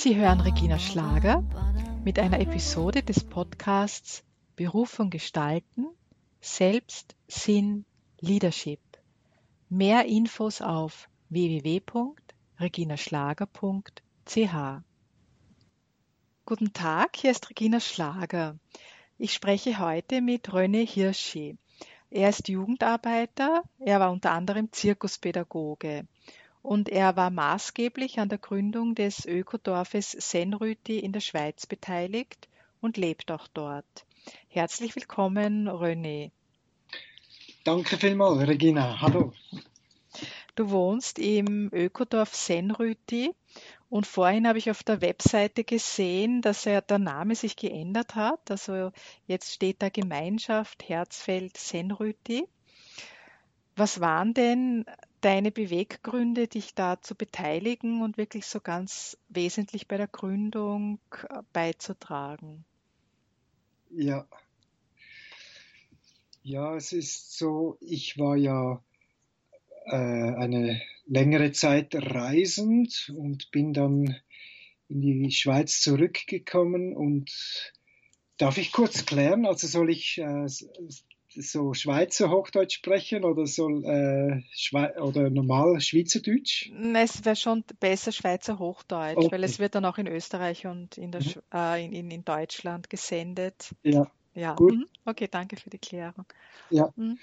Sie hören Regina Schlager mit einer Episode des Podcasts Berufung gestalten, Selbst, Sinn, Leadership. Mehr Infos auf www.reginaschlager.ch. Guten Tag, hier ist Regina Schlager. Ich spreche heute mit René Hirschi. Er ist Jugendarbeiter, er war unter anderem Zirkuspädagoge und er war maßgeblich an der Gründung des Ökodorfes Senrüti in der Schweiz beteiligt und lebt auch dort. Herzlich willkommen, René. Danke vielmals, Regina. Hallo. Du wohnst im Ökodorf Senrüti und vorhin habe ich auf der Webseite gesehen, dass er, der Name sich geändert hat. Also jetzt steht da Gemeinschaft Herzfeld Senrüti. Was waren denn deine Beweggründe, dich da zu beteiligen und wirklich so ganz wesentlich bei der Gründung äh, beizutragen? Ja. Ja, es ist so, ich war ja äh, eine längere Zeit reisend und bin dann in die Schweiz zurückgekommen und darf ich kurz klären, also soll ich äh, so Schweizer Hochdeutsch sprechen oder soll äh, oder normal Schweizerdeutsch? Es wäre schon besser Schweizer Hochdeutsch, okay. weil es wird dann auch in Österreich und in, der, mhm. äh, in, in, Deutschland gesendet. Ja. Ja. Gut. Mhm. Okay, danke für die Klärung. Ja. Mhm.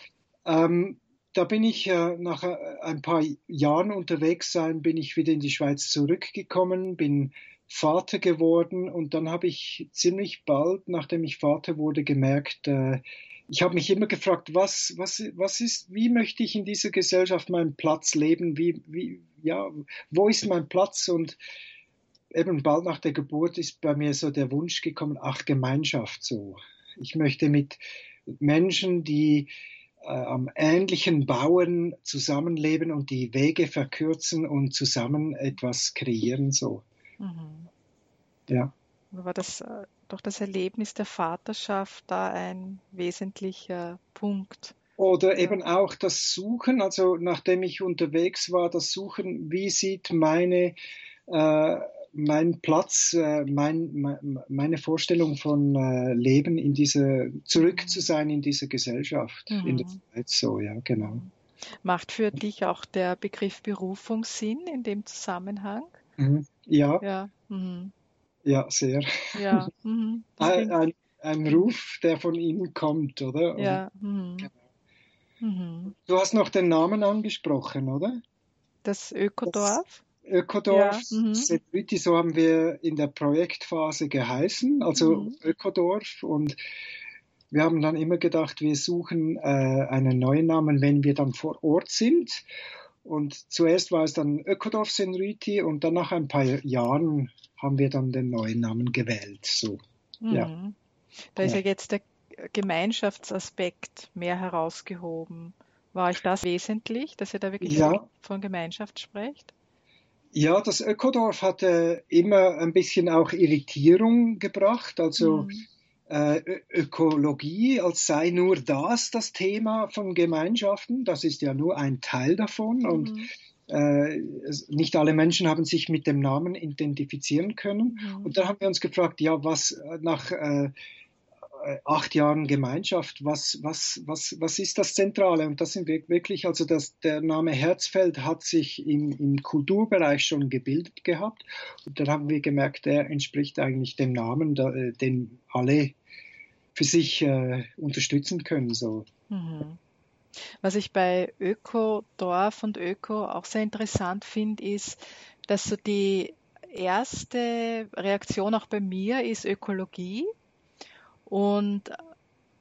Ähm, da bin ich äh, nach äh, ein paar Jahren unterwegs sein, bin ich wieder in die Schweiz zurückgekommen, bin Vater geworden und dann habe ich ziemlich bald, nachdem ich Vater wurde, gemerkt, äh, ich habe mich immer gefragt, was, was, was ist, wie möchte ich in dieser Gesellschaft meinen Platz leben? Wie, wie, ja, wo ist mein Platz? Und eben bald nach der Geburt ist bei mir so der Wunsch gekommen, ach, Gemeinschaft so. Ich möchte mit Menschen, die äh, am ähnlichen Bauen zusammenleben und die Wege verkürzen und zusammen etwas kreieren so. Mhm. Ja. War das äh, doch das Erlebnis der Vaterschaft da ein wesentlicher Punkt? Oder eben auch das Suchen, also nachdem ich unterwegs war, das Suchen, wie sieht meine äh, mein Platz, äh, mein, meine Vorstellung von äh, Leben in dieser, zurück mhm. zu sein in dieser Gesellschaft, mhm. in der Zeit so, ja, genau. Macht für dich auch der Begriff Berufung Sinn in dem Zusammenhang? Mhm. Ja. Ja. Mhm. Ja, sehr. Ja. Mhm. ein, ein, ein, Ruf, der von Ihnen kommt, oder? Ja. Mhm. Genau. Mhm. Du hast noch den Namen angesprochen, oder? Das Ökodorf? Das Ökodorf, ja. mhm. so haben wir in der Projektphase geheißen, also mhm. Ökodorf. Und wir haben dann immer gedacht, wir suchen äh, einen neuen Namen, wenn wir dann vor Ort sind. Und zuerst war es dann Ökodorf Senriti und dann nach ein paar Jahren haben wir dann den neuen Namen gewählt. So, mhm. ja. Da ist ja. ja jetzt der Gemeinschaftsaspekt mehr herausgehoben. War euch das wesentlich, dass ihr da wirklich ja. von Gemeinschaft sprecht? Ja, das Ökodorf hatte immer ein bisschen auch Irritierung gebracht. Also mhm. äh, Ökologie, als sei nur das das Thema von Gemeinschaften. Das ist ja nur ein Teil davon. Mhm. Und nicht alle Menschen haben sich mit dem Namen identifizieren können. Mhm. Und da haben wir uns gefragt, ja, was nach äh, äh, acht Jahren Gemeinschaft, was, was, was, was ist das Zentrale? Und das sind wirklich, also das, der Name Herzfeld hat sich im, im Kulturbereich schon gebildet gehabt. Und dann haben wir gemerkt, der entspricht eigentlich dem Namen, äh, den alle für sich äh, unterstützen können. So. Mhm. Was ich bei Öko-Dorf und Öko auch sehr interessant finde, ist, dass so die erste Reaktion auch bei mir ist Ökologie. Und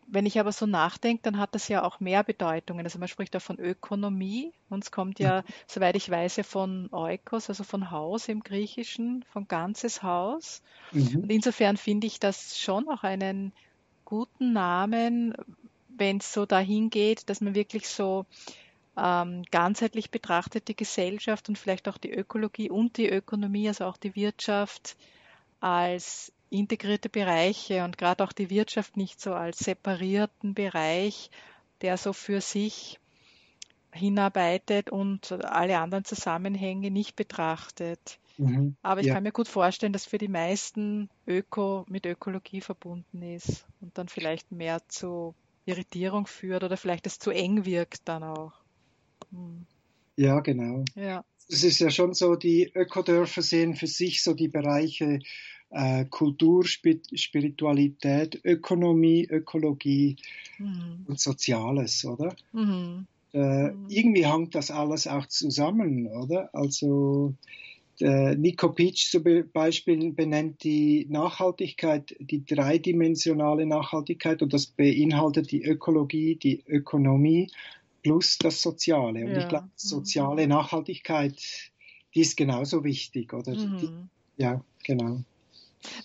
wenn ich aber so nachdenke, dann hat das ja auch mehr Bedeutungen. Also man spricht da von Ökonomie und es kommt ja, mhm. soweit ich weiß, ja von Oikos, also von Haus im Griechischen, von ganzes Haus. Mhm. Und insofern finde ich das schon auch einen guten Namen, wenn es so dahin geht, dass man wirklich so ähm, ganzheitlich betrachtet die Gesellschaft und vielleicht auch die Ökologie und die Ökonomie, also auch die Wirtschaft als integrierte Bereiche und gerade auch die Wirtschaft nicht so als separierten Bereich, der so für sich hinarbeitet und alle anderen Zusammenhänge nicht betrachtet. Mhm. Aber ich ja. kann mir gut vorstellen, dass für die meisten Öko mit Ökologie verbunden ist und dann vielleicht mehr zu Irritierung führt oder vielleicht es zu eng wirkt dann auch. Hm. Ja, genau. Ja. Es ist ja schon so, die Ökodörfer sehen für sich so die Bereiche äh, Kultur, Spiritualität, Ökonomie, Ökologie mhm. und Soziales, oder? Mhm. Äh, mhm. irgendwie hängt das alles auch zusammen, oder? Also Nico Peach zum Beispiel benennt die Nachhaltigkeit, die dreidimensionale Nachhaltigkeit und das beinhaltet die Ökologie, die Ökonomie plus das Soziale. Und ja. ich glaube, soziale mhm. Nachhaltigkeit, die ist genauso wichtig, oder? Mhm. Die, ja, genau.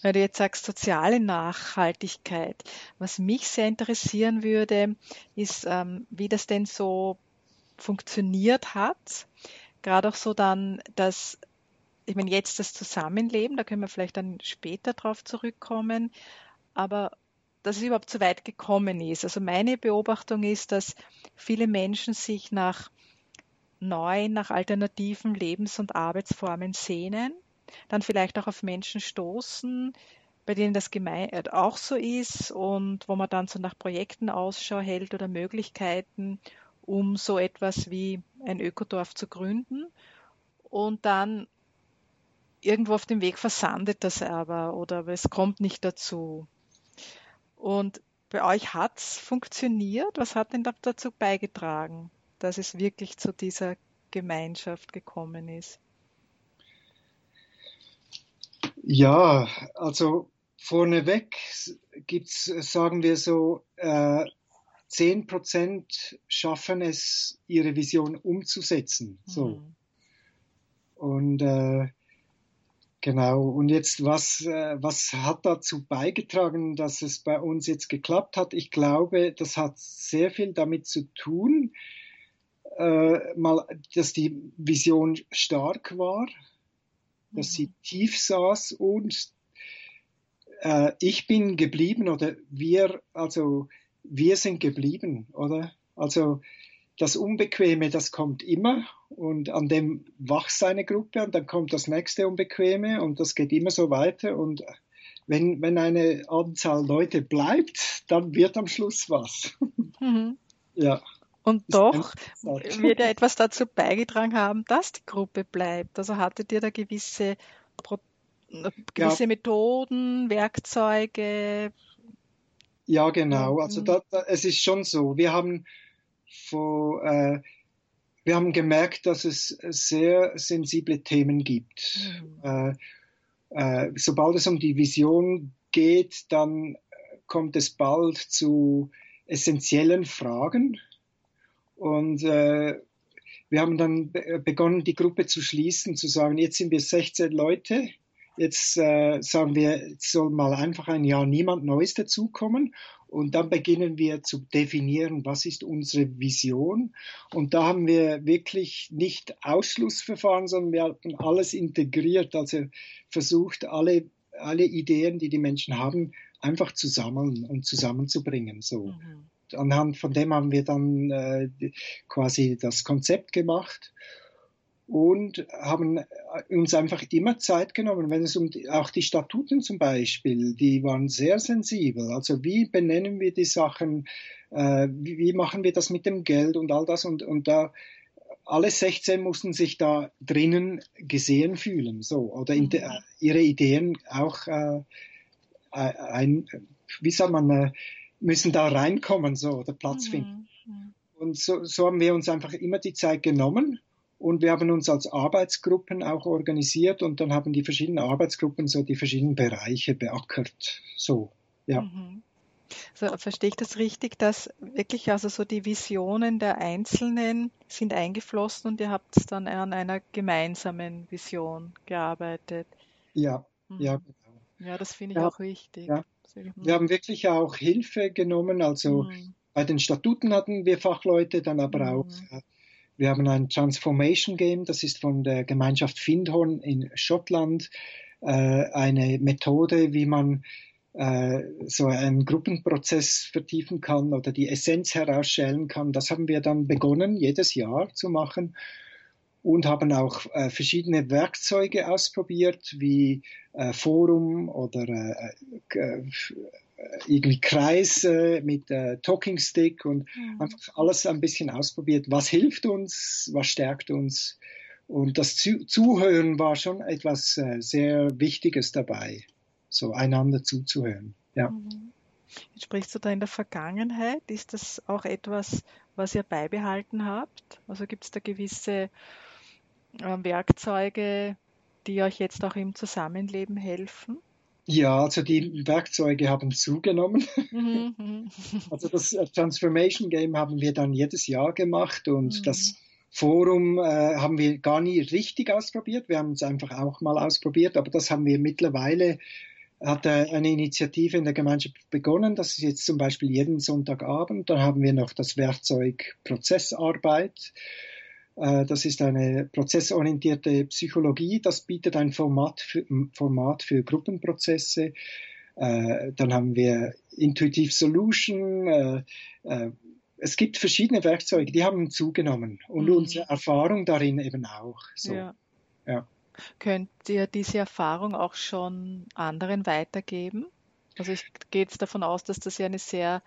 Weil du jetzt sagst, soziale Nachhaltigkeit. Was mich sehr interessieren würde, ist, ähm, wie das denn so funktioniert hat. Gerade auch so dann, dass, ich meine, jetzt das Zusammenleben, da können wir vielleicht dann später drauf zurückkommen, aber dass es überhaupt so weit gekommen ist. Also meine Beobachtung ist, dass viele Menschen sich nach neuen, nach alternativen Lebens- und Arbeitsformen sehnen dann vielleicht auch auf Menschen stoßen, bei denen das äh, auch so ist und wo man dann so nach Projekten Ausschau hält oder Möglichkeiten, um so etwas wie ein Ökodorf zu gründen. Und dann irgendwo auf dem Weg versandet das aber oder es kommt nicht dazu. Und bei euch hat es funktioniert. Was hat denn dazu beigetragen, dass es wirklich zu dieser Gemeinschaft gekommen ist? Ja, also vorneweg gibt's, sagen wir so, äh, 10 Prozent schaffen es, ihre Vision umzusetzen. So. Mhm. Und äh, genau, und jetzt, was, äh, was hat dazu beigetragen, dass es bei uns jetzt geklappt hat? Ich glaube, das hat sehr viel damit zu tun, äh, mal, dass die Vision stark war, dass sie tief saß und äh, ich bin geblieben oder wir, also wir sind geblieben, oder? Also das Unbequeme, das kommt immer und an dem wacht seine Gruppe und dann kommt das nächste Unbequeme und das geht immer so weiter und wenn, wenn eine Anzahl Leute bleibt, dann wird am Schluss was. Mhm. Ja. Und doch wird ja etwas dazu beigetragen haben, dass die Gruppe bleibt. Also hattet ihr da gewisse, gewisse ja. Methoden, Werkzeuge? Ja, genau. Also da, da, es ist schon so. Wir haben vor, äh, wir haben gemerkt, dass es sehr sensible Themen gibt. Mhm. Äh, äh, sobald es um die Vision geht, dann kommt es bald zu essentiellen Fragen und äh, wir haben dann begonnen, die Gruppe zu schließen, zu sagen, jetzt sind wir 16 Leute, jetzt äh, sagen wir, jetzt soll mal einfach ein Jahr niemand Neues dazukommen. Und dann beginnen wir zu definieren, was ist unsere Vision. Und da haben wir wirklich nicht Ausschlussverfahren, sondern wir haben alles integriert, also versucht, alle, alle Ideen, die die Menschen haben, einfach zu sammeln und zusammenzubringen. So. Mhm anhand von dem haben wir dann äh, quasi das Konzept gemacht und haben uns einfach immer Zeit genommen, wenn es um die, auch die Statuten zum Beispiel, die waren sehr sensibel. Also wie benennen wir die Sachen, äh, wie, wie, machen wir das mit dem Geld und all das und, und da alle 16 mussten sich da drinnen gesehen fühlen, so oder mhm. äh, ihre Ideen auch äh, ein, wie sagt man, äh, müssen da reinkommen, so, oder Platz mhm. finden. Mhm. Und so, so haben wir uns einfach immer die Zeit genommen und wir haben uns als Arbeitsgruppen auch organisiert und dann haben die verschiedenen Arbeitsgruppen so die verschiedenen Bereiche beackert. So, ja. Mhm. So, verstehe ich das richtig, dass wirklich also so die Visionen der Einzelnen sind eingeflossen und ihr habt dann an einer gemeinsamen Vision gearbeitet? Ja, mhm. ja, genau. Ja, das finde ich ja, auch wichtig. Ja. Wir haben wirklich auch Hilfe genommen. Also mhm. bei den Statuten hatten wir Fachleute, dann aber mhm. auch, wir haben ein Transformation Game, das ist von der Gemeinschaft Findhorn in Schottland, äh, eine Methode, wie man äh, so einen Gruppenprozess vertiefen kann oder die Essenz herausstellen kann. Das haben wir dann begonnen, jedes Jahr zu machen. und haben auch äh, verschiedene Werkzeuge ausprobiert, wie äh, Forum oder äh, äh, irgendwie Kreis mit Talking Stick und mhm. einfach alles ein bisschen ausprobiert. Was hilft uns, was stärkt uns? Und das Zuhören war schon etwas sehr Wichtiges dabei, so einander zuzuhören. Ja. Mhm. Jetzt sprichst du da in der Vergangenheit. Ist das auch etwas, was ihr beibehalten habt? Also gibt es da gewisse äh, Werkzeuge, die euch jetzt auch im Zusammenleben helfen? Ja, also die Werkzeuge haben zugenommen. Mhm, mhm. also das äh, Transformation Game haben wir dann jedes Jahr gemacht und mhm. das Forum äh, haben wir gar nie richtig ausprobiert. Wir haben es einfach auch mal ausprobiert, aber das haben wir mittlerweile hat eine Initiative in der Gemeinschaft begonnen. Das ist jetzt zum Beispiel jeden Sonntagabend. Dann haben wir noch das Werkzeug Prozessarbeit. Äh, das ist eine prozessorientierte Psychologie. Das bietet ein Format für, Format für Gruppenprozesse. Äh, dann haben wir Intuitive Solution. Äh, es gibt verschiedene Werkzeuge, die haben zugenommen und mhm. unsere Erfahrung darin eben auch. So. Ja. ja. Könnt ihr diese Erfahrung auch schon anderen weitergeben? Also ich gehe jetzt davon aus, dass das ja eine sehr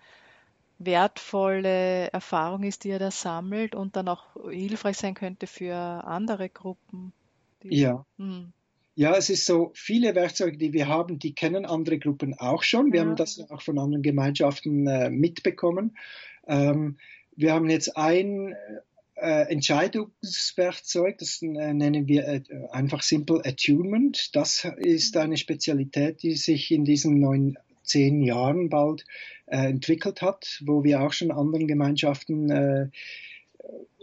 wertvolle Erfahrung ist, die ihr da sammelt und dann auch hilfreich sein könnte für andere Gruppen. ja. Hm. Ja, es ist so, viele Werkzeuge, die wir haben, die kennen andere Gruppen auch schon. Wir ja. haben das auch von anderen Gemeinschaften äh, mitbekommen. Ähm, wir haben jetzt ein äh, Entscheidungswerkzeug, das äh, nennen wir äh, einfach Simple Attunement. Das ist eine Spezialität, die sich in diesen neun, zehn Jahren bald äh, entwickelt hat, wo wir auch schon anderen Gemeinschaften äh,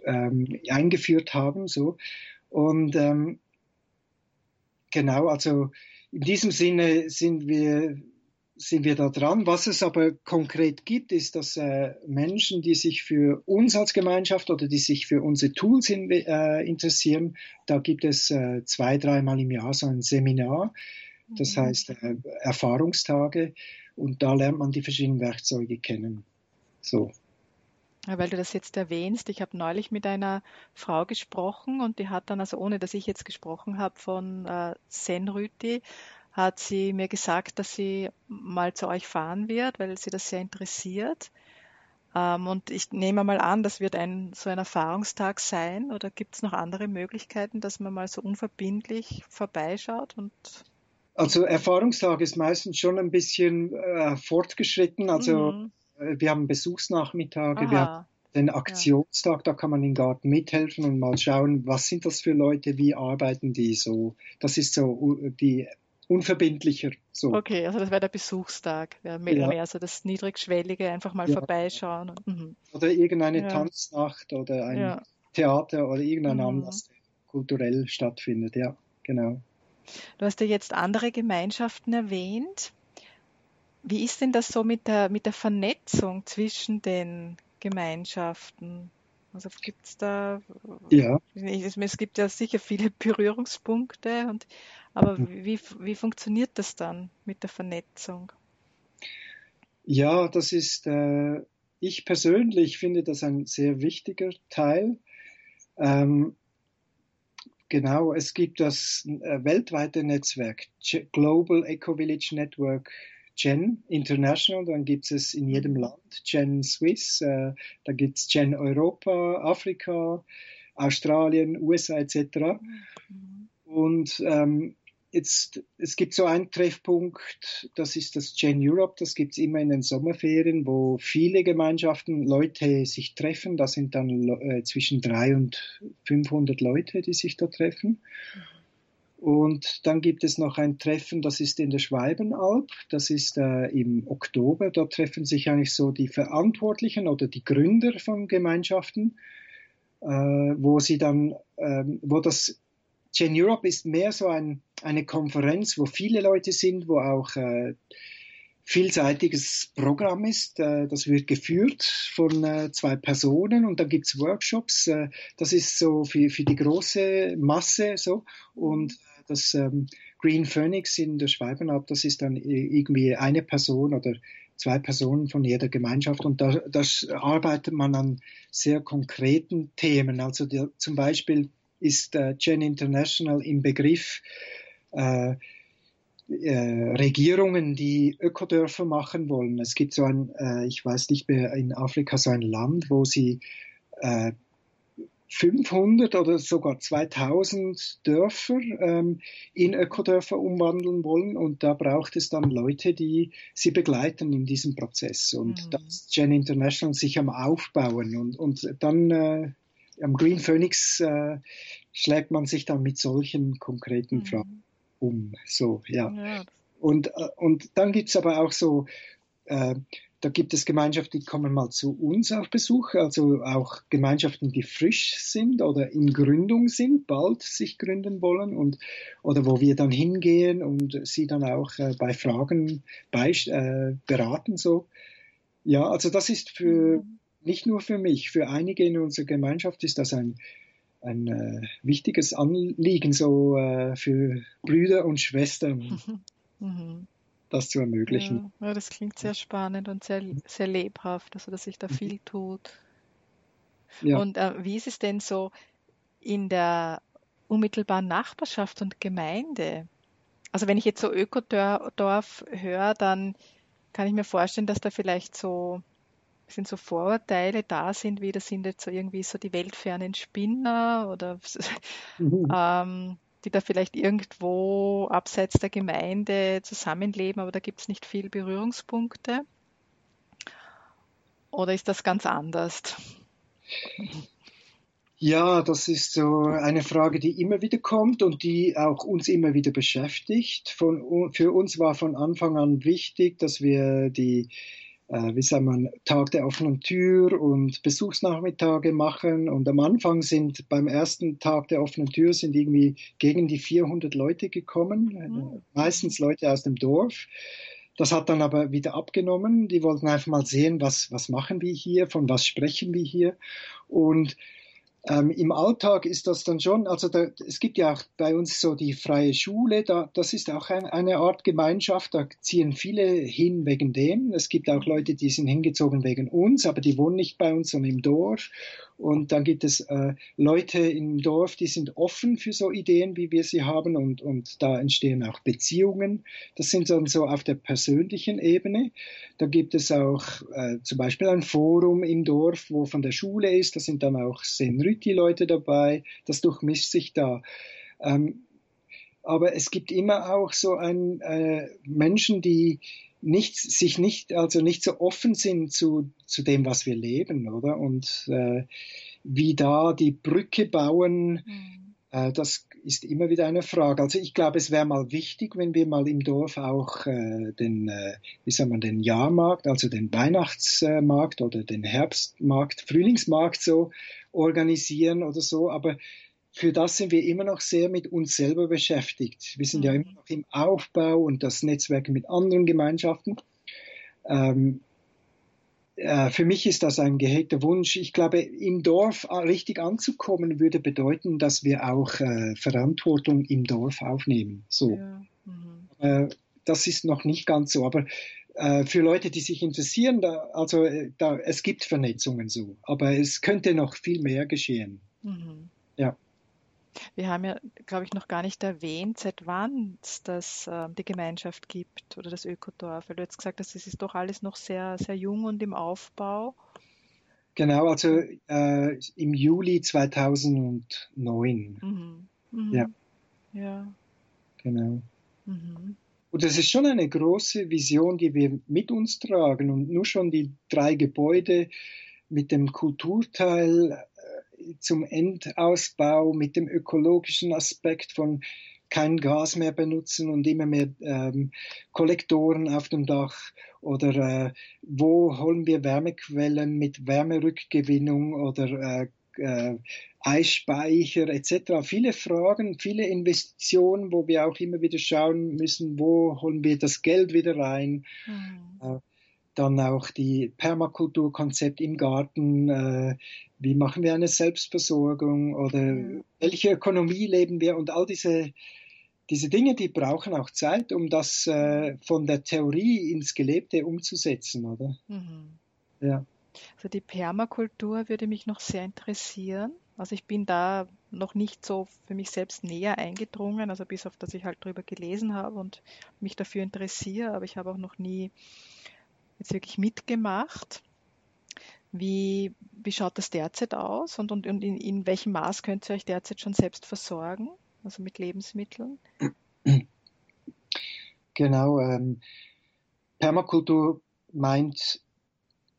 ähm, eingeführt haben. So. Und ähm, genau, also in diesem Sinne sind wir sind wir da dran. Was es aber konkret gibt, ist, dass äh, Menschen, die sich für uns als Gemeinschaft oder die sich für unsere Tools in, äh, interessieren, da gibt es äh, zwei, dreimal im Jahr so ein Seminar, das mhm. heißt äh, Erfahrungstage und da lernt man die verschiedenen Werkzeuge kennen. So. Weil du das jetzt erwähnst, ich habe neulich mit einer Frau gesprochen und die hat dann, also ohne dass ich jetzt gesprochen habe von äh, Senrüti, hat sie mir gesagt, dass sie mal zu euch fahren wird, weil sie das sehr interessiert. Ähm, und ich nehme mal an, das wird ein so ein Erfahrungstag sein. Oder gibt es noch andere Möglichkeiten, dass man mal so unverbindlich vorbeischaut und also Erfahrungstag ist meistens schon ein bisschen äh, fortgeschritten. Also mhm. Äh, wir haben Besuchsnachmittage, Aha. wir haben den Aktionstag, ja. da kann man im Garten mithelfen und mal schauen, was sind das für Leute, wie arbeiten die so. Das ist so die unverbindlicher. So. Okay, also das wäre der Besuchstag, wäre mehr, ja. mehr so das Niedrigschwellige, einfach mal ja. vorbeischauen. Mhm. Oder irgendeine ja. Tanznacht oder ein Theater oder irgendein mhm. Anlass, kulturell stattfindet, ja, genau. Du hast ja jetzt andere Gemeinschaften erwähnt. Wie ist denn das so mit der, mit der Vernetzung zwischen den Gemeinschaften? Also gibt es da, ja. es gibt ja sicher viele Berührungspunkte und aber wie, wie funktioniert das dann mit der Vernetzung? Ja, das ist, äh, ich persönlich finde das ein sehr wichtiger Teil. Ähm, genau, es gibt das äh, weltweite Netzwerk Global Eco Village Network Gen International, dann gibt es in jedem mhm. Land Gen Swiss, äh, da gibt es Gen Europa, Afrika, Australien, USA etc. Mhm. Und ähm, jetzt, es gibt so einen Treffpunkt, das ist das Gen Europe, das gibt es immer in den Sommerferien, wo viele Gemeinschaften, Leute sich treffen. Da sind dann äh, zwischen 300 und 500 Leute, die sich da treffen. Und dann gibt es noch ein Treffen, das ist in der Schwalbenalb, das ist äh, im Oktober. Da treffen sich eigentlich so die Verantwortlichen oder die Gründer von Gemeinschaften, äh, wo sie dann, äh, wo das Gen Europe ist mehr so ein, eine Konferenz, wo viele Leute sind, wo auch äh, vielseitiges Programm ist. Äh, das wird geführt von äh, zwei Personen und dann gibt's Workshops. Äh, das ist so für, für die große Masse so. Und äh, das ähm, Green Phoenix in der Schweibenalb, das ist dann irgendwie eine Person oder zwei Personen von jeder Gemeinschaft und da, da arbeitet man an sehr konkreten Themen. Also die, zum Beispiel ist äh, Gen International im Begriff, äh, äh, Regierungen, die Ökodörfer machen wollen. Es gibt so ein, äh, ich weiß nicht mehr, in Afrika so ein Land, wo sie äh, 500 oder sogar 2000 Dörfer ähm, in Ökodörfer umwandeln wollen und da braucht es dann Leute, die sie begleiten in diesem Prozess und mhm. das Gen International sich am Aufbauen und, und dann äh, am Green Phoenix äh, schlägt man sich dann mit solchen konkreten mhm. Fragen um. So, ja. ja. Und, äh, und dann gibt's aber auch so, äh, da gibt es Gemeinschaften, die kommen mal zu uns auf Besuch, also auch Gemeinschaften, die frisch sind oder in Gründung sind, bald sich gründen wollen und oder wo wir dann hingehen und sie dann auch äh, bei Fragen bei, äh, beraten so. Ja, also das ist für mhm. nicht nur für mich, für einige in unserer Gemeinschaft ist das ein ein äh, wichtiges Anliegen so äh, für Brüder und Schwestern, mhm. das zu ermöglichen. Ja, ja, das klingt sehr spannend und sehr, sehr lebhaft, also dass sich da mhm. viel tut. Ja. Und äh, wie ist es denn so in der unmittelbaren Nachbarschaft und Gemeinde? Also wenn ich jetzt so Ökodorf höre, dann kann ich mir vorstellen, dass da vielleicht so sind so Vorurteile da sind, wie das sind jetzt so irgendwie so die weltfernen Spinner oder mhm. ähm, die da vielleicht irgendwo abseits der Gemeinde zusammenleben, aber da gibt es nicht viel Berührungspunkte. Oder ist das ganz anders? Ja, das ist so eine Frage, die immer wieder kommt und die auch uns immer wieder beschäftigt. Von, für uns war von Anfang an wichtig, dass wir die wie sagt man, Tag der offenen Tür und Besuchsnachmittage machen. Und am Anfang sind beim ersten Tag der offenen Tür sind irgendwie gegen die 400 Leute gekommen, mhm. meistens Leute aus dem Dorf. Das hat dann aber wieder abgenommen. Die wollten einfach mal sehen, was, was machen wir hier, von was sprechen wir hier. Und ähm, Im Alltag ist das dann schon, also da, es gibt ja auch bei uns so die freie Schule, da, das ist auch ein, eine Art Gemeinschaft, da ziehen viele hin wegen dem. Es gibt auch Leute, die sind hingezogen wegen uns, aber die wohnen nicht bei uns, sondern im Dorf. Und dann gibt es äh, Leute im Dorf, die sind offen für so Ideen, wie wir sie haben. Und, und da entstehen auch Beziehungen. Das sind dann so auf der persönlichen Ebene. Da gibt es auch äh, zum Beispiel ein Forum im Dorf, wo von der Schule ist. Da sind dann auch Senryti-Leute dabei. Das durchmischt sich da. Ähm, aber es gibt immer auch so ein, äh, Menschen, die nicht, sich nicht, also nicht so offen sind zu, zu dem, was wir leben, oder? Und äh, wie da die Brücke bauen, mhm. äh, das ist immer wieder eine Frage. Also ich glaube, es wäre mal wichtig, wenn wir mal im Dorf auch äh, den, äh, wie soll man, den Jahrmarkt, also den Weihnachtsmarkt oder den Herbstmarkt, Frühlingsmarkt so organisieren oder so. Aber für das sind wir immer noch sehr mit uns selber beschäftigt. Wir sind mhm. ja immer noch im Aufbau und das Netzwerk mit anderen Gemeinschaften. Ähm, äh, für mich ist das ein gehegter Wunsch. Ich glaube, im Dorf richtig anzukommen würde bedeuten, dass wir auch äh, Verantwortung im Dorf aufnehmen. So. Ja. Mhm. Äh, das ist noch nicht ganz so, aber äh, für Leute, die sich interessieren, da, also äh, da, es gibt Vernetzungen so, aber es könnte noch viel mehr geschehen. Mhm. Ja. Wir haben ja, glaube ich, noch gar nicht erwähnt, seit wann es das, äh, die Gemeinschaft gibt oder das Ökodorf. Weil du jetzt gesagt hast, es ist doch alles noch sehr, sehr jung und im Aufbau. Genau, also äh, im Juli 2009. Mhm. Mhm. Ja. Ja. Genau. Mhm. Und das ist schon eine große Vision, die wir mit uns tragen. Und nur schon die drei Gebäude mit dem Kulturteil zum Endausbau mit dem ökologischen Aspekt von kein Gas mehr benutzen und immer mehr ähm, Kollektoren auf dem Dach oder äh, wo holen wir Wärmequellen mit Wärmerückgewinnung oder äh, äh, Eisspeicher etc. Viele Fragen, viele Investitionen, wo wir auch immer wieder schauen müssen, wo holen wir das Geld wieder rein. Mhm. Äh, dann auch die Permakulturkonzept im Garten, äh, wie machen wir eine Selbstversorgung oder mhm. welche Ökonomie leben wir und all diese, diese Dinge, die brauchen auch Zeit, um das äh, von der Theorie ins Gelebte umzusetzen, oder? Mhm. Ja. Also die Permakultur würde mich noch sehr interessieren. Also ich bin da noch nicht so für mich selbst näher eingedrungen, also bis auf dass ich halt drüber gelesen habe und mich dafür interessiere, aber ich habe auch noch nie jetzt wirklich mitgemacht. Wie, wie schaut das derzeit aus und, und, und in, in welchem Maß könnt ihr euch derzeit schon selbst versorgen, also mit Lebensmitteln? Genau, ähm, Permakultur meint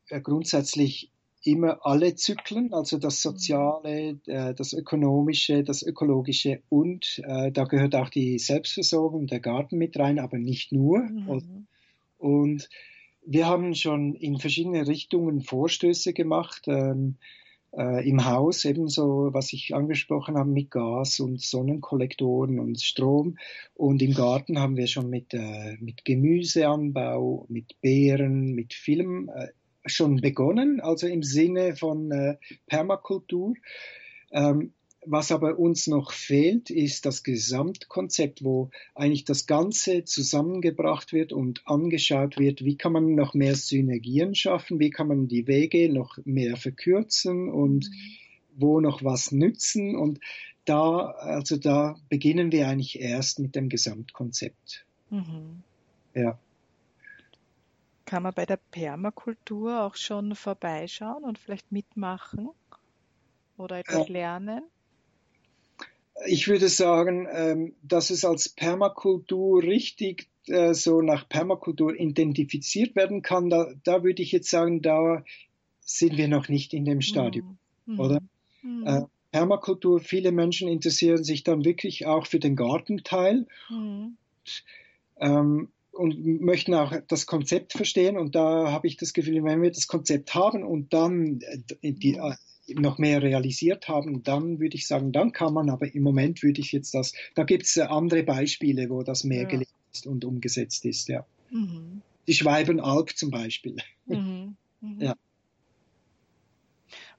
äh, grundsätzlich immer alle Zyklen, also das. Soziale, äh, das Ökonomische, das Ökologische und äh, da gehört auch die Selbstversorgung, der Garten mit rein, aber nicht nur. Mhm. Und wir haben schon in verschiedene Richtungen Vorstöße gemacht. Ähm, äh, im Haus ebenso, was ich angesprochen habe, mit Gas und Sonnenkollektoren und Strom. Und im Garten haben wir schon mit, äh, mit Gemüseanbau, mit Beeren, mit Film äh, schon begonnen, also im Sinne von äh, Permakultur. Ähm, was aber uns noch fehlt, ist das Gesamtkonzept, wo eigentlich das Ganze zusammengebracht wird und angeschaut wird, wie kann man noch mehr Synergien schaffen, wie kann man die Wege noch mehr verkürzen und mhm. wo noch was nützen. Und da, also da beginnen wir eigentlich erst mit dem Gesamtkonzept. Mhm. Ja. Kann man bei der Permakultur auch schon vorbeischauen und vielleicht mitmachen oder etwas lernen? Ich würde sagen, ähm, dass es als Permakultur richtig äh, so nach Permakultur identifiziert werden kann, da, da würde ich jetzt sagen, da sind wir noch nicht in dem Stadium, mhm. oder? Mhm. Permakultur, viele Menschen interessieren sich dann wirklich auch für den Gartenteil mhm. ähm, und möchten auch das Konzept verstehen. Und da habe ich das Gefühl, wenn wir das Konzept haben und dann äh, die, mhm noch mehr realisiert haben, dann würde ich sagen, dann kann man, aber im Moment würde ich jetzt das, da gibt es äh, andere Beispiele, wo das mehr ja. gelegt ist und umgesetzt ist, ja. Mhm. Die Schweibenalb zum Beispiel. Mhm. Mhm. Ja.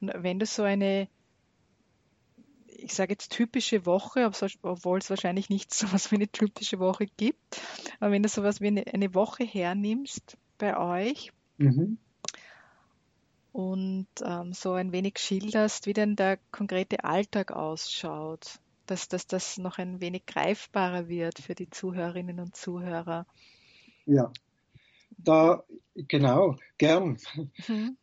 Und wenn du so eine, ich sage jetzt typische Woche, obwohl es wahrscheinlich nicht so was wie eine typische Woche gibt, aber wenn du sowas wie eine, eine Woche hernimmst bei euch, mhm und ähm, so ein wenig schilderst, wie denn der konkrete Alltag ausschaut, dass, dass das noch ein wenig greifbarer wird für die Zuhörerinnen und Zuhörer. Ja, da genau, gern. Mhm.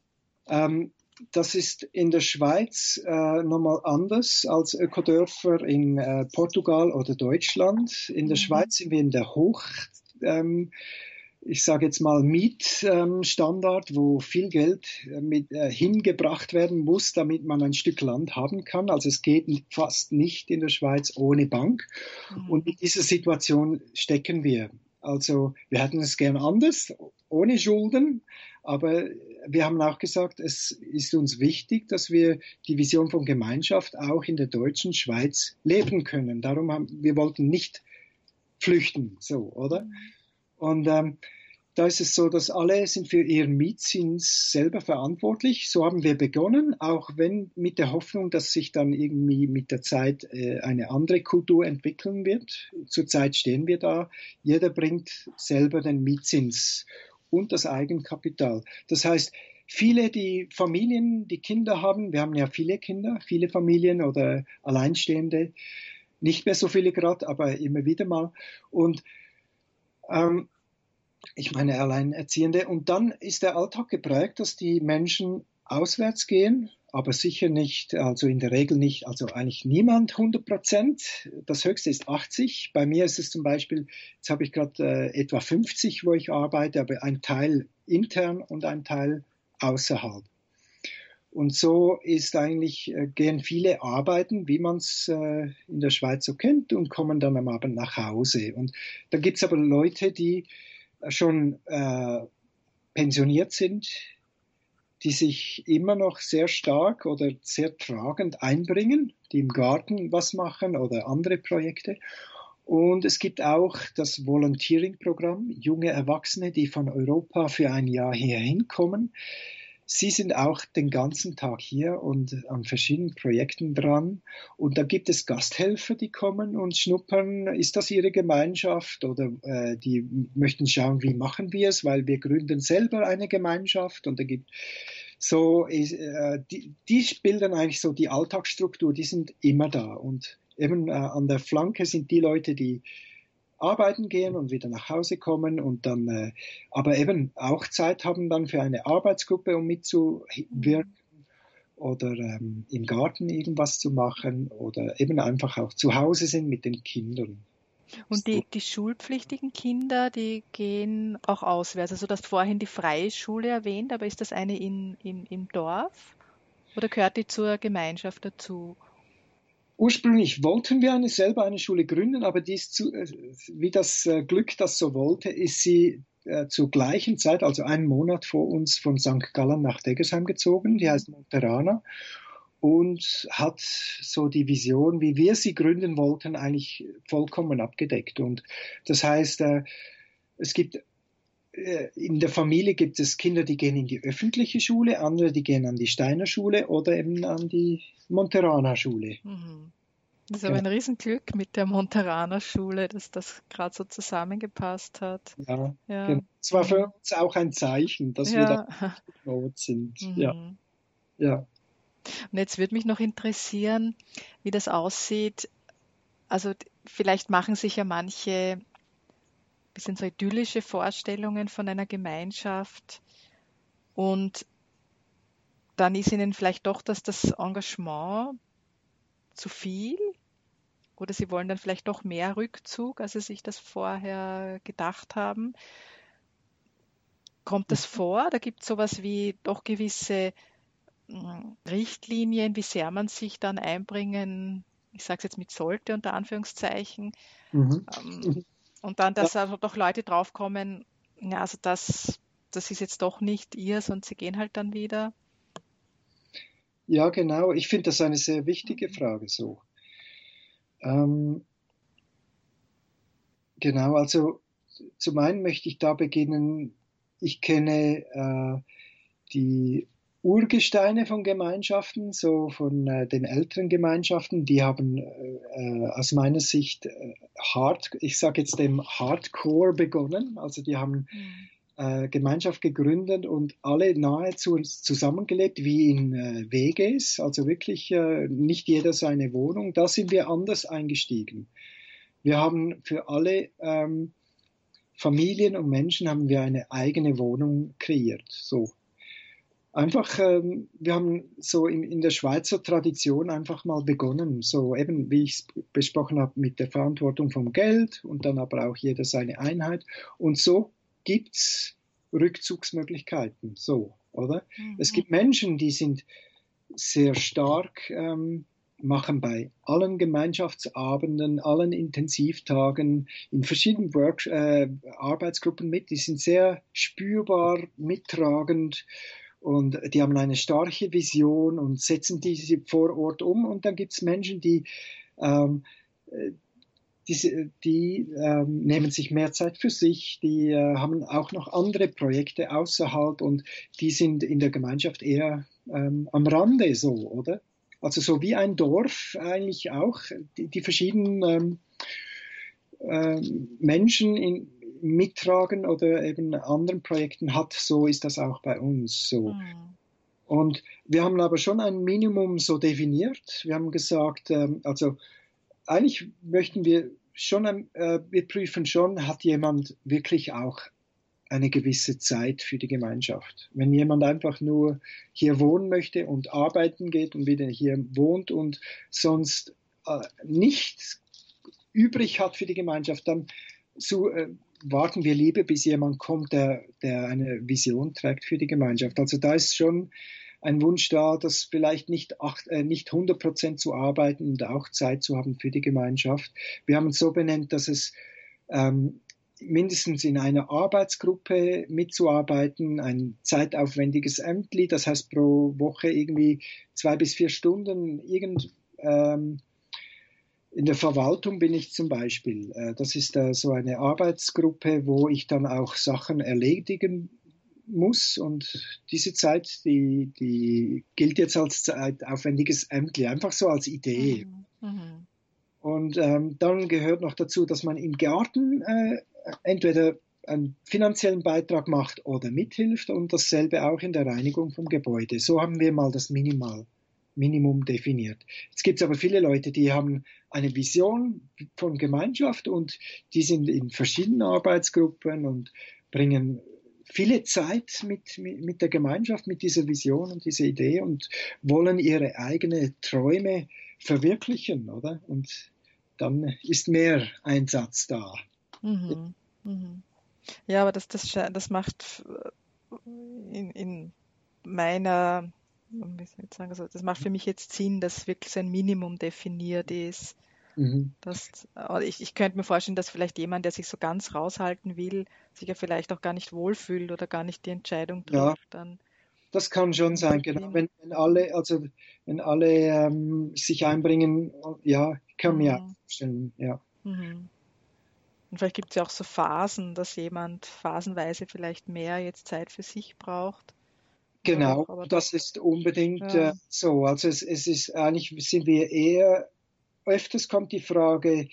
ähm, das ist in der Schweiz äh, nochmal anders als Ökodörfer in äh, Portugal oder Deutschland. In der mhm. Schweiz sind wir in der Hoch, ähm, ich sage jetzt mal, Mietstandard, wo viel Geld äh, mit, äh, hingebracht werden muss, damit man ein Stück Land haben kann. Also es geht fast nicht in der Schweiz ohne Bank. Mhm. Und in dieser Situation stecken wir. Also wir hätten es gern anders, ohne Schulden. Aber wir haben auch gesagt, es ist uns wichtig, dass wir die Vision von Gemeinschaft auch in der deutschen Schweiz leben können. Darum haben wir wollten nicht flüchten, so, oder? Mhm. Und ähm, da ist es so, dass alle sind für ihren Mietzins selber verantwortlich. So haben wir begonnen, auch wenn mit der Hoffnung, dass sich dann irgendwie mit der Zeit äh, eine andere Kultur entwickeln wird. Zurzeit stehen wir da. Jeder bringt selber den Mietzins und das Eigenkapital. Das heißt, viele, die Familien, die Kinder haben, wir haben ja viele Kinder, viele Familien oder Alleinstehende, nicht mehr so viele gerade, aber immer wieder mal. Und ähm, ich meine Alleinerziehende. Und dann ist der Alltag geprägt, dass die Menschen auswärts gehen, aber sicher nicht, also in der Regel nicht, also eigentlich niemand 100 Prozent. Das höchste ist 80. Bei mir ist es zum Beispiel, jetzt habe ich gerade äh, etwa 50, wo ich arbeite, aber ein Teil intern und ein Teil außerhalb. Und so ist eigentlich, äh, gehen viele arbeiten, wie man es äh, in der Schweiz so kennt, und kommen dann am Abend nach Hause. Und da gibt es aber Leute, die schon äh, pensioniert sind, die sich immer noch sehr stark oder sehr tragend einbringen, die im Garten was machen oder andere Projekte. Und es gibt auch das Volunteering-Programm, junge Erwachsene, die von Europa für ein Jahr hierhin kommen. Sie sind auch den ganzen Tag hier und an verschiedenen Projekten dran. Und da gibt es Gasthelfer, die kommen und schnuppern. Ist das ihre Gemeinschaft? Oder äh, die möchten schauen, wie machen wir es, weil wir gründen selber eine Gemeinschaft. Und da gibt so äh, die, die bilden eigentlich so die Alltagsstruktur, die sind immer da. Und eben äh, an der Flanke sind die Leute, die arbeiten gehen und wieder nach Hause kommen und dann äh, aber eben auch Zeit haben dann für eine Arbeitsgruppe, um mitzuwirken oder ähm, im Garten irgendwas zu machen oder eben einfach auch zu Hause sind mit den Kindern. Und die, die schulpflichtigen Kinder, die gehen auch auswärts. Also du hast vorhin die freie Schule erwähnt, aber ist das eine in, in, im Dorf oder gehört die zur Gemeinschaft dazu? Ursprünglich wollten wir eine, selber eine Schule gründen, aber dies zu, äh, wie das äh, Glück das so wollte, ist sie äh, zur gleichen Zeit, also einen Monat vor uns, von St. Gallen nach Deggersheim gezogen. Die heißt Monterana und hat so die Vision, wie wir sie gründen wollten, eigentlich vollkommen abgedeckt. Und das heißt, es gibt in der Familie gibt es Kinder, die gehen in die öffentliche Schule, andere, die gehen an die Steiner Schule oder eben an die Monteraner Schule. Mhm. Das ist aber ein Riesenglück mit der Monteraner Schule, dass das gerade so zusammengepasst hat. Ja, ja. Genau. Es war für uns auch ein Zeichen, dass ja. wir da Not sind. Mhm. Ja. ja. Und jetzt würde mich noch interessieren, wie das aussieht. Also vielleicht machen sich ja manche ein bisschen so idyllische Vorstellungen von einer Gemeinschaft und dann ist ihnen vielleicht doch dass das Engagement zu viel oder sie wollen dann vielleicht doch mehr Rückzug, als sie sich das vorher gedacht haben. Kommt das vor? Da gibt es sowas wie doch gewisse Richtlinien, wie sehr man sich dann einbringen, ich sage es jetzt mit sollte unter Anführungszeichen. Mhm. Ähm, und dann, dass ja. also doch Leute draufkommen, ja, also das, das ist jetzt doch nicht ihr, sondern sie gehen halt dann wieder. Ja, genau. Ich finde das eine sehr wichtige mhm. Frage so. Ähm, genau, also zum einen möchte ich da beginnen, ich kenne äh, die Urgesteine von Gemeinschaften, so von äh, den älteren Gemeinschaften, die haben äh, aus meiner Sicht äh, hard, ich sage jetzt dem Hardcore begonnen. Also die haben mhm. Gemeinschaft gegründet und alle nahezu zusammengelebt wie in äh, WGs, also wirklich äh, nicht jeder seine Wohnung. Da sind wir anders eingestiegen. Wir haben für alle ähm, Familien und Menschen haben wir eine eigene Wohnung kreiert. So einfach, ähm, wir haben so in, in, der Schweizer Tradition einfach mal begonnen, so eben wie ich es besprochen habe mit der Verantwortung vom Geld und dann aber auch jeder seine Einheit. Und so gibt's Rückzugsmöglichkeiten, so, oder? Mhm. Es gibt Menschen, die sind sehr stark, ähm, machen bei allen Gemeinschaftsabenden, allen Intensivtagen, in verschiedenen Work äh, Arbeitsgruppen mit, die sind sehr spürbar, mittragend und die haben eine starke Vision und setzen diese vor Ort um. Und dann gibt es Menschen, die, ähm, die, die ähm, nehmen sich mehr Zeit für sich, die äh, haben auch noch andere Projekte außerhalb und die sind in der Gemeinschaft eher ähm, am Rande so, oder? Also so wie ein Dorf eigentlich auch, die, die verschiedenen ähm, äh, Menschen in, mittragen oder eben anderen Projekten hat, so ist das auch bei uns so. Mhm. Und wir haben aber schon ein Minimum so definiert. Wir haben gesagt, ähm, also eigentlich möchten wir schon, äh, wir prüfen schon, hat jemand wirklich auch eine gewisse Zeit für die Gemeinschaft. Wenn jemand einfach nur hier wohnen möchte und arbeiten geht und wieder hier wohnt und sonst äh, nichts übrig hat für die Gemeinschaft, dann so, äh, warten wir lieber, bis jemand kommt, der, der eine Vision trägt für die Gemeinschaft. Also da ist schon ein Wunsch da, das vielleicht nicht, acht, äh, nicht 100 Prozent zu arbeiten und auch Zeit zu haben für die Gemeinschaft. Wir haben es so benannt, dass es ähm, mindestens in einer Arbeitsgruppe mitzuarbeiten, ein zeitaufwendiges Ämtli, das heißt pro Woche irgendwie zwei bis vier Stunden irgend, ähm, in der Verwaltung bin ich zum Beispiel. Äh, das ist äh, so eine Arbeitsgruppe, wo ich dann auch Sachen erledigen muss und diese Zeit, die, die gilt jetzt als zeitaufwendiges Ämtli, einfach so als Idee. Mhm. Mhm. Und ähm, dann gehört noch dazu, dass man im Garten äh, entweder einen finanziellen Beitrag macht oder mithilft und dasselbe auch in der Reinigung vom Gebäude. So haben wir mal das Minimal, Minimum definiert. Jetzt gibt es aber viele Leute, die haben eine Vision von Gemeinschaft und die sind in verschiedenen Arbeitsgruppen und bringen viele Zeit mit, mit, der Gemeinschaft, mit dieser Vision und dieser Idee und wollen ihre eigenen Träume verwirklichen, oder? Und dann ist mehr Einsatz da. Mhm. Mhm. Ja, aber das, das, das macht in, in meiner, wie soll ich sagen, also das macht für mich jetzt Sinn, dass wirklich so ein Minimum definiert ist. Mhm. Ich, ich könnte mir vorstellen, dass vielleicht jemand, der sich so ganz raushalten will, sich ja vielleicht auch gar nicht wohlfühlt oder gar nicht die Entscheidung trifft. Ja, dann das kann schon sein, genau. Wenn, wenn alle, also wenn alle ähm, sich einbringen, ja, kann mhm. mir auch vorstellen, ja. Mhm. Und vielleicht gibt es ja auch so Phasen, dass jemand phasenweise vielleicht mehr jetzt Zeit für sich braucht. Genau, das ist unbedingt ja. äh, so. Also es, es, ist eigentlich sind wir eher, öfters kommt die Frage,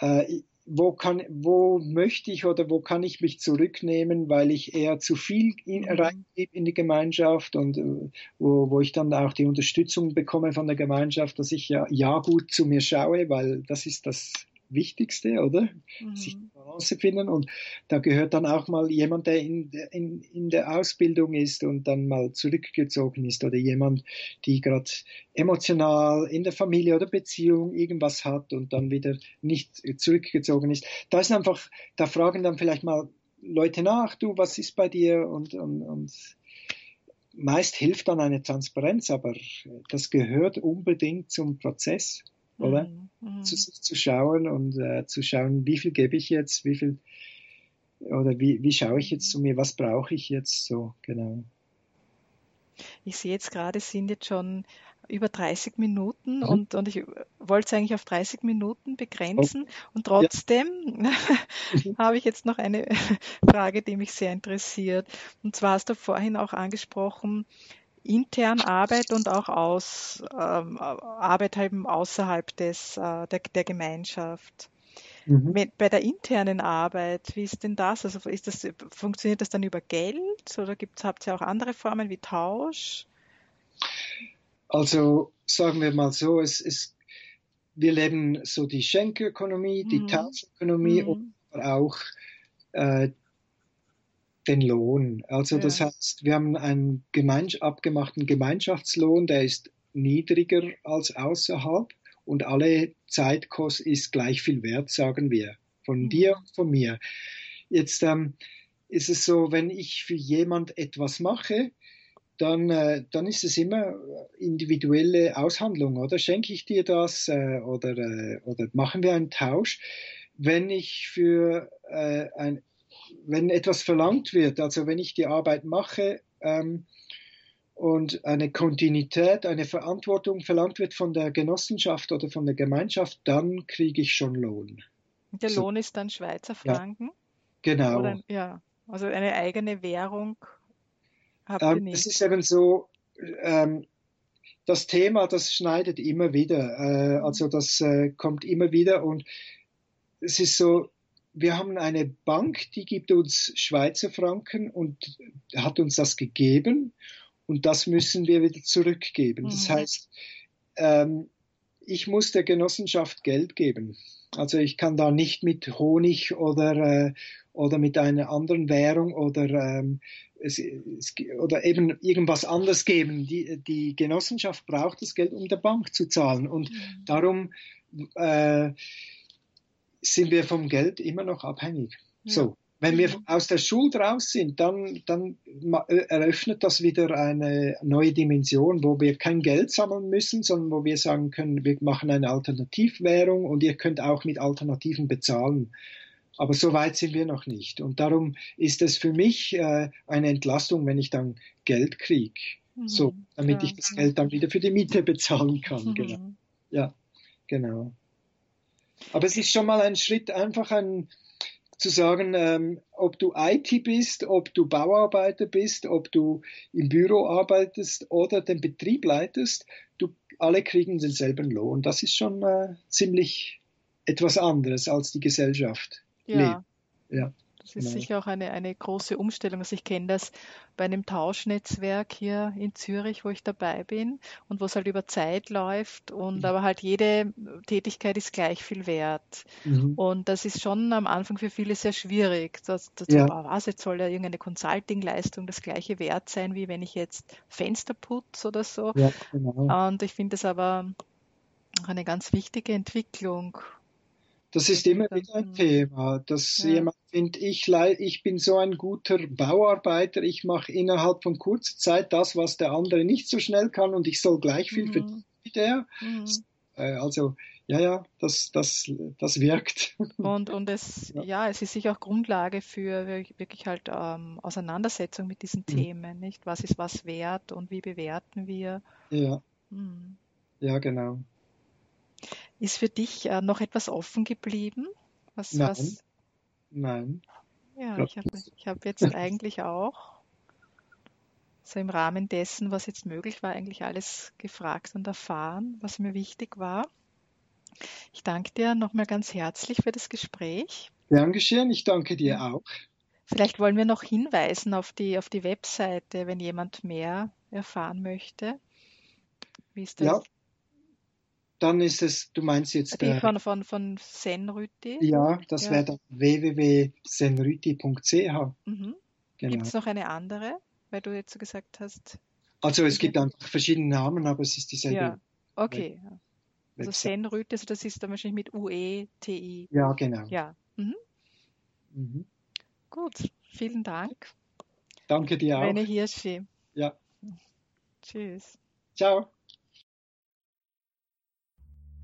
äh, wo kann, wo möchte ich oder wo kann ich mich zurücknehmen, weil ich eher zu viel in, mhm. reingebe in die Gemeinschaft und äh, wo, wo ich dann auch die Unterstützung bekomme von der Gemeinschaft, dass ich ja, ja gut zu mir schaue, weil das ist das Wichtigste, oder? Mhm. Sich Balance finden. Und da gehört dann auch mal jemand, der in, in, in der Ausbildung ist und dann mal zurückgezogen ist oder jemand, die gerade emotional in der Familie oder Beziehung irgendwas hat und dann wieder nicht zurückgezogen ist. Da ist einfach, da fragen dann vielleicht mal Leute nach, du, was ist bei dir? Und, und, und meist hilft dann eine Transparenz, aber das gehört unbedingt zum Prozess oder? Mhm. Mhm. Zu, zu schauen und äh, zu schauen, wie viel gebe ich jetzt, wie viel oder wie, wie schaue ich jetzt zu mir, was brauche ich jetzt so, genau. Ich sehe jetzt gerade, es sind jetzt schon über 30 Minuten mhm. und, und ich wollte es eigentlich auf 30 Minuten begrenzen oh. und trotzdem ja. Mhm. habe ich jetzt noch eine Frage, die mich sehr interessiert. Und zwar hast du vorhin auch angesprochen, intern Arbeit und auch aus, ähm, Arbeit eben außerhalb des, äh, der, der Gemeinschaft. Mhm. Bei der internen Arbeit, wie ist denn das? Also ist das, funktioniert das dann über Geld oder gibt's, habt ihr auch andere Formen wie Tausch? Also sagen wir mal so, es ist, wir leben so die Schenkökonomie, die mhm. Tauschökonomie mhm. und auch äh, den Lohn. Also ja. das heißt, wir haben einen gemeins abgemachten Gemeinschaftslohn, der ist niedriger als außerhalb und alle Zeitkost ist gleich viel wert, sagen wir, von mhm. dir und von mir. Jetzt ähm, ist es so, wenn ich für jemand etwas mache, dann, äh, dann ist es immer individuelle Aushandlung, oder? Schenke ich dir das äh, oder, äh, oder machen wir einen Tausch? Wenn ich für äh, ein wenn etwas verlangt wird, also wenn ich die Arbeit mache ähm, und eine Kontinuität, eine Verantwortung verlangt wird von der Genossenschaft oder von der Gemeinschaft, dann kriege ich schon Lohn. Der so. Lohn ist dann Schweizer Franken? Ja, genau. Oder, ja, also eine eigene Währung habt ihr ähm, nicht. Es ist eben so, ähm, das Thema, das schneidet immer wieder. Äh, also das äh, kommt immer wieder und es ist so, wir haben eine Bank, die gibt uns Schweizer Franken und hat uns das gegeben und das müssen wir wieder zurückgeben. Mhm. Das heißt, ähm, ich muss der Genossenschaft Geld geben. Also ich kann da nicht mit Honig oder, äh, oder mit einer anderen Währung oder, ähm, es, es, oder eben irgendwas anderes geben. Die, die Genossenschaft braucht das Geld, um der Bank zu zahlen. Und mhm. darum äh, sind wir vom Geld immer noch abhängig. Ja. So. Wenn wir aus der Schuld raus sind, dann, dann äh, eröffnet das wieder eine neue Dimension, wo wir kein Geld sammeln müssen, sondern wo wir sagen können, wir machen eine Alternativwährung und ihr könnt auch mit Alternativen bezahlen. Aber so weit sind wir noch nicht. Und darum ist es für mich äh, eine Entlastung, wenn ich dann Geld kriege. Mhm. So, damit ja. ich das Geld dann wieder für die Miete bezahlen kann. Mhm. Genau. Ja, genau. Aber es ist schon mal ein Schritt, einfach ein, zu sagen, ähm, ob du IT bist, ob du Bauarbeiter bist, ob du im Büro arbeitest oder den Betrieb leitest, du, alle kriegen denselben Lohn. Das ist schon äh, ziemlich etwas anderes als die Gesellschaft. Ja. ja. Das ist genau. sicher auch eine, eine große Umstellung. Also ich kenne das bei einem Tauschnetzwerk hier in Zürich, wo ich dabei bin und wo es halt über Zeit läuft und mhm. aber halt jede Tätigkeit ist gleich viel wert. Mhm. Und das ist schon am Anfang für viele sehr schwierig. Das, das ja. was, jetzt soll ja irgendeine Consulting-Leistung das gleiche wert sein, wie wenn ich jetzt Fenster putze oder so. Ja, genau. Und ich finde das aber eine ganz wichtige Entwicklung. Das ist immer wieder ein Thema, dass ja. jemand findet, ich, ich bin so ein guter Bauarbeiter, ich mache innerhalb von kurzer Zeit das, was der andere nicht so schnell kann und ich soll gleich viel mhm. verdienen wie der. Mhm. Äh, also ja, ja, das, das, das wirkt. Und, und es, ja. ja es ist sicher auch Grundlage für wirklich halt ähm, Auseinandersetzung mit diesen mhm. Themen, nicht? Was ist was wert und wie bewerten wir? Ja. Mhm. Ja, genau. Ist für dich äh, noch etwas offen geblieben? Was, Nein. Was... Nein. Ja, ich habe hab jetzt eigentlich auch so im Rahmen dessen, was jetzt möglich war, eigentlich alles gefragt und erfahren, was mir wichtig war. Ich danke dir nochmal ganz herzlich für das Gespräch. Gern geschehen, ich danke dir auch. Vielleicht wollen wir noch hinweisen auf die, auf die Webseite, wenn jemand mehr erfahren möchte. Wie ist das? Ja, dann ist es, du meinst jetzt. Die von, von, von Senrüti? Ja, das ja. wäre www.senrüti.ch. Mhm. Genau. Gibt es noch eine andere, weil du jetzt so gesagt hast? Also es gibt einfach verschiedene Namen, aber es ist dieselbe. Ja, okay. Web also Senrüti, also das ist dann wahrscheinlich mit UE, TI. Ja, genau. Ja. Mhm. Mhm. Gut, vielen Dank. Danke dir auch. Meine Hirschi. Ja. Tschüss. Ciao.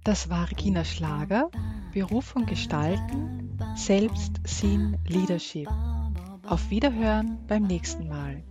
Das war Regina Schlager, Berufung gestalten, Selbstsinn Leadership. Auf Wiederhören beim nächsten Mal.